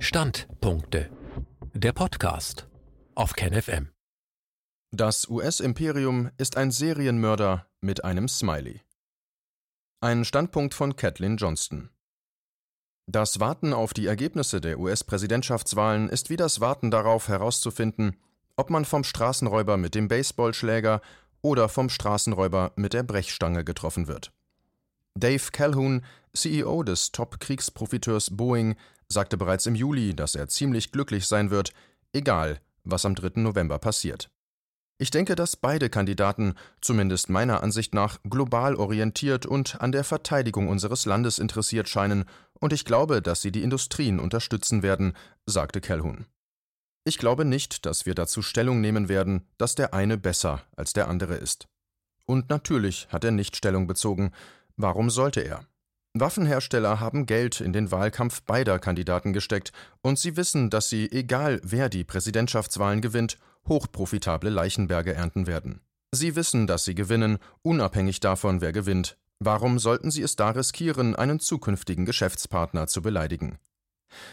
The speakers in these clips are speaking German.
Standpunkte. Der Podcast auf KenFM. Das US-Imperium ist ein Serienmörder mit einem Smiley. Ein Standpunkt von Kathleen Johnston. Das Warten auf die Ergebnisse der US-Präsidentschaftswahlen ist wie das Warten darauf herauszufinden, ob man vom Straßenräuber mit dem Baseballschläger oder vom Straßenräuber mit der Brechstange getroffen wird. Dave Calhoun, CEO des Top-Kriegsprofiteurs Boeing, sagte bereits im Juli, dass er ziemlich glücklich sein wird, egal was am 3. November passiert. Ich denke, dass beide Kandidaten, zumindest meiner Ansicht nach, global orientiert und an der Verteidigung unseres Landes interessiert scheinen, und ich glaube, dass sie die Industrien unterstützen werden, sagte Calhoun. Ich glaube nicht, dass wir dazu Stellung nehmen werden, dass der eine besser als der andere ist. Und natürlich hat er nicht Stellung bezogen. Warum sollte er? Waffenhersteller haben Geld in den Wahlkampf beider Kandidaten gesteckt, und sie wissen, dass sie, egal wer die Präsidentschaftswahlen gewinnt, hochprofitable Leichenberge ernten werden. Sie wissen, dass sie gewinnen, unabhängig davon, wer gewinnt. Warum sollten sie es da riskieren, einen zukünftigen Geschäftspartner zu beleidigen?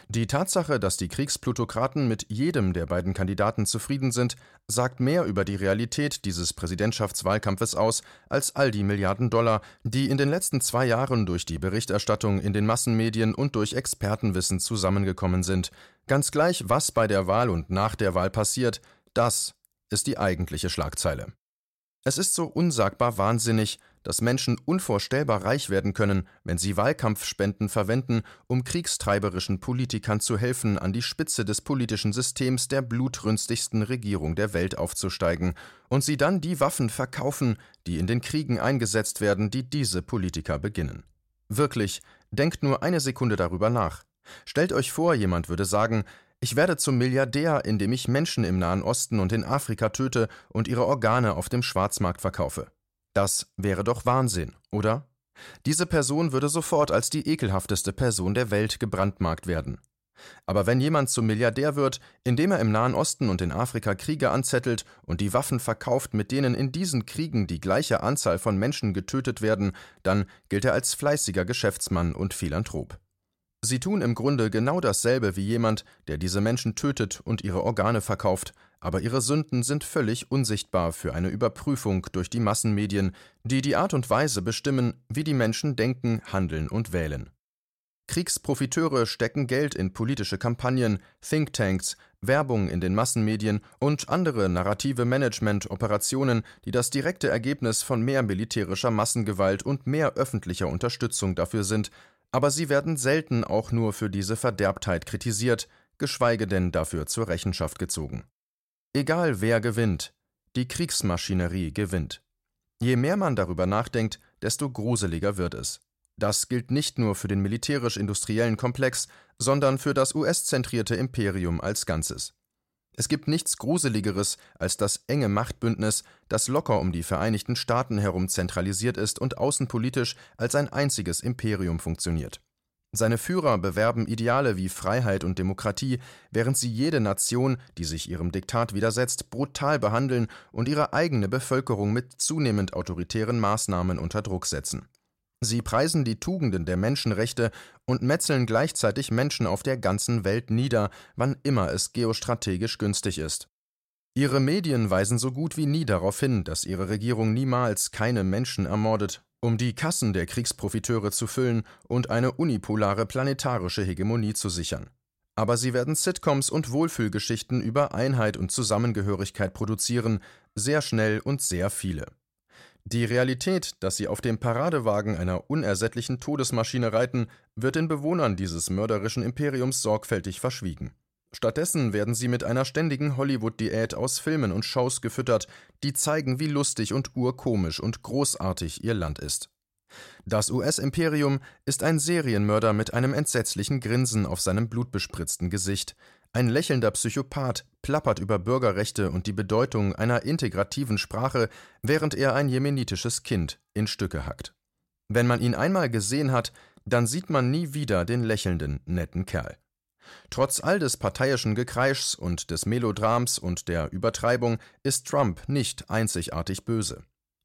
Die Tatsache, dass die Kriegsplutokraten mit jedem der beiden Kandidaten zufrieden sind, sagt mehr über die Realität dieses Präsidentschaftswahlkampfes aus als all die Milliarden Dollar, die in den letzten zwei Jahren durch die Berichterstattung in den Massenmedien und durch Expertenwissen zusammengekommen sind. Ganz gleich, was bei der Wahl und nach der Wahl passiert, das ist die eigentliche Schlagzeile. Es ist so unsagbar wahnsinnig, dass Menschen unvorstellbar reich werden können, wenn sie Wahlkampfspenden verwenden, um kriegstreiberischen Politikern zu helfen, an die Spitze des politischen Systems der blutrünstigsten Regierung der Welt aufzusteigen, und sie dann die Waffen verkaufen, die in den Kriegen eingesetzt werden, die diese Politiker beginnen. Wirklich, denkt nur eine Sekunde darüber nach. Stellt euch vor, jemand würde sagen, ich werde zum Milliardär, indem ich Menschen im Nahen Osten und in Afrika töte und ihre Organe auf dem Schwarzmarkt verkaufe. Das wäre doch Wahnsinn, oder? Diese Person würde sofort als die ekelhafteste Person der Welt gebrandmarkt werden. Aber wenn jemand zum Milliardär wird, indem er im Nahen Osten und in Afrika Kriege anzettelt und die Waffen verkauft, mit denen in diesen Kriegen die gleiche Anzahl von Menschen getötet werden, dann gilt er als fleißiger Geschäftsmann und Philanthrop. Sie tun im Grunde genau dasselbe wie jemand, der diese Menschen tötet und ihre Organe verkauft, aber ihre Sünden sind völlig unsichtbar für eine Überprüfung durch die Massenmedien, die die Art und Weise bestimmen, wie die Menschen denken, handeln und wählen. Kriegsprofiteure stecken Geld in politische Kampagnen, Thinktanks, Werbung in den Massenmedien und andere narrative Management-Operationen, die das direkte Ergebnis von mehr militärischer Massengewalt und mehr öffentlicher Unterstützung dafür sind, aber sie werden selten auch nur für diese Verderbtheit kritisiert, geschweige denn dafür zur Rechenschaft gezogen. Egal wer gewinnt, die Kriegsmaschinerie gewinnt. Je mehr man darüber nachdenkt, desto gruseliger wird es. Das gilt nicht nur für den militärisch-industriellen Komplex, sondern für das US-zentrierte Imperium als Ganzes. Es gibt nichts Gruseligeres als das enge Machtbündnis, das locker um die Vereinigten Staaten herum zentralisiert ist und außenpolitisch als ein einziges Imperium funktioniert. Seine Führer bewerben Ideale wie Freiheit und Demokratie, während sie jede Nation, die sich ihrem Diktat widersetzt, brutal behandeln und ihre eigene Bevölkerung mit zunehmend autoritären Maßnahmen unter Druck setzen. Sie preisen die Tugenden der Menschenrechte und metzeln gleichzeitig Menschen auf der ganzen Welt nieder, wann immer es geostrategisch günstig ist. Ihre Medien weisen so gut wie nie darauf hin, dass ihre Regierung niemals keine Menschen ermordet, um die Kassen der Kriegsprofiteure zu füllen und eine unipolare planetarische Hegemonie zu sichern. Aber sie werden Sitcoms und Wohlfühlgeschichten über Einheit und Zusammengehörigkeit produzieren, sehr schnell und sehr viele. Die Realität, dass sie auf dem Paradewagen einer unersättlichen Todesmaschine reiten, wird den Bewohnern dieses mörderischen Imperiums sorgfältig verschwiegen. Stattdessen werden sie mit einer ständigen Hollywood-Diät aus Filmen und Shows gefüttert, die zeigen, wie lustig und urkomisch und großartig ihr Land ist. Das US-Imperium ist ein Serienmörder mit einem entsetzlichen Grinsen auf seinem blutbespritzten Gesicht, ein lächelnder Psychopath plappert über Bürgerrechte und die Bedeutung einer integrativen Sprache, während er ein jemenitisches Kind in Stücke hackt. Wenn man ihn einmal gesehen hat, dann sieht man nie wieder den lächelnden, netten Kerl. Trotz all des parteiischen Gekreischs und des Melodrams und der Übertreibung ist Trump nicht einzigartig böse.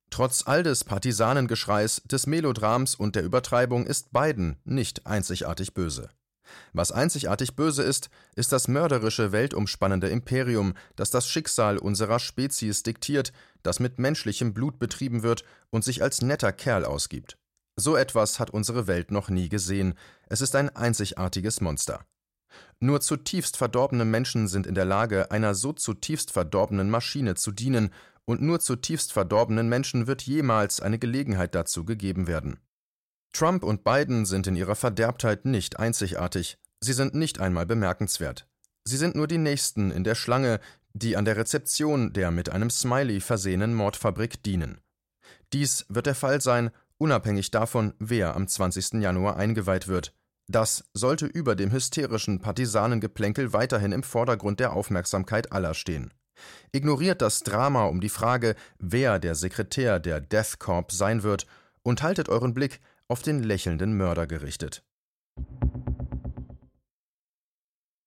Trotz all des Partisanengeschreis, des Melodrams und der Übertreibung ist Biden nicht einzigartig böse. Was einzigartig böse ist, ist das mörderische, weltumspannende Imperium, das das Schicksal unserer Spezies diktiert, das mit menschlichem Blut betrieben wird und sich als netter Kerl ausgibt. So etwas hat unsere Welt noch nie gesehen. Es ist ein einzigartiges Monster. Nur zutiefst verdorbene Menschen sind in der Lage, einer so zutiefst verdorbenen Maschine zu dienen, und nur zutiefst verdorbenen Menschen wird jemals eine Gelegenheit dazu gegeben werden. Trump und Biden sind in ihrer Verderbtheit nicht einzigartig, sie sind nicht einmal bemerkenswert. Sie sind nur die Nächsten in der Schlange, die an der Rezeption der mit einem Smiley versehenen Mordfabrik dienen. Dies wird der Fall sein, unabhängig davon, wer am 20. Januar eingeweiht wird. Das sollte über dem hysterischen Partisanengeplänkel weiterhin im Vordergrund der Aufmerksamkeit aller stehen. Ignoriert das Drama um die Frage, wer der Sekretär der Death Corp sein wird, und haltet euren Blick auf den lächelnden Mörder gerichtet.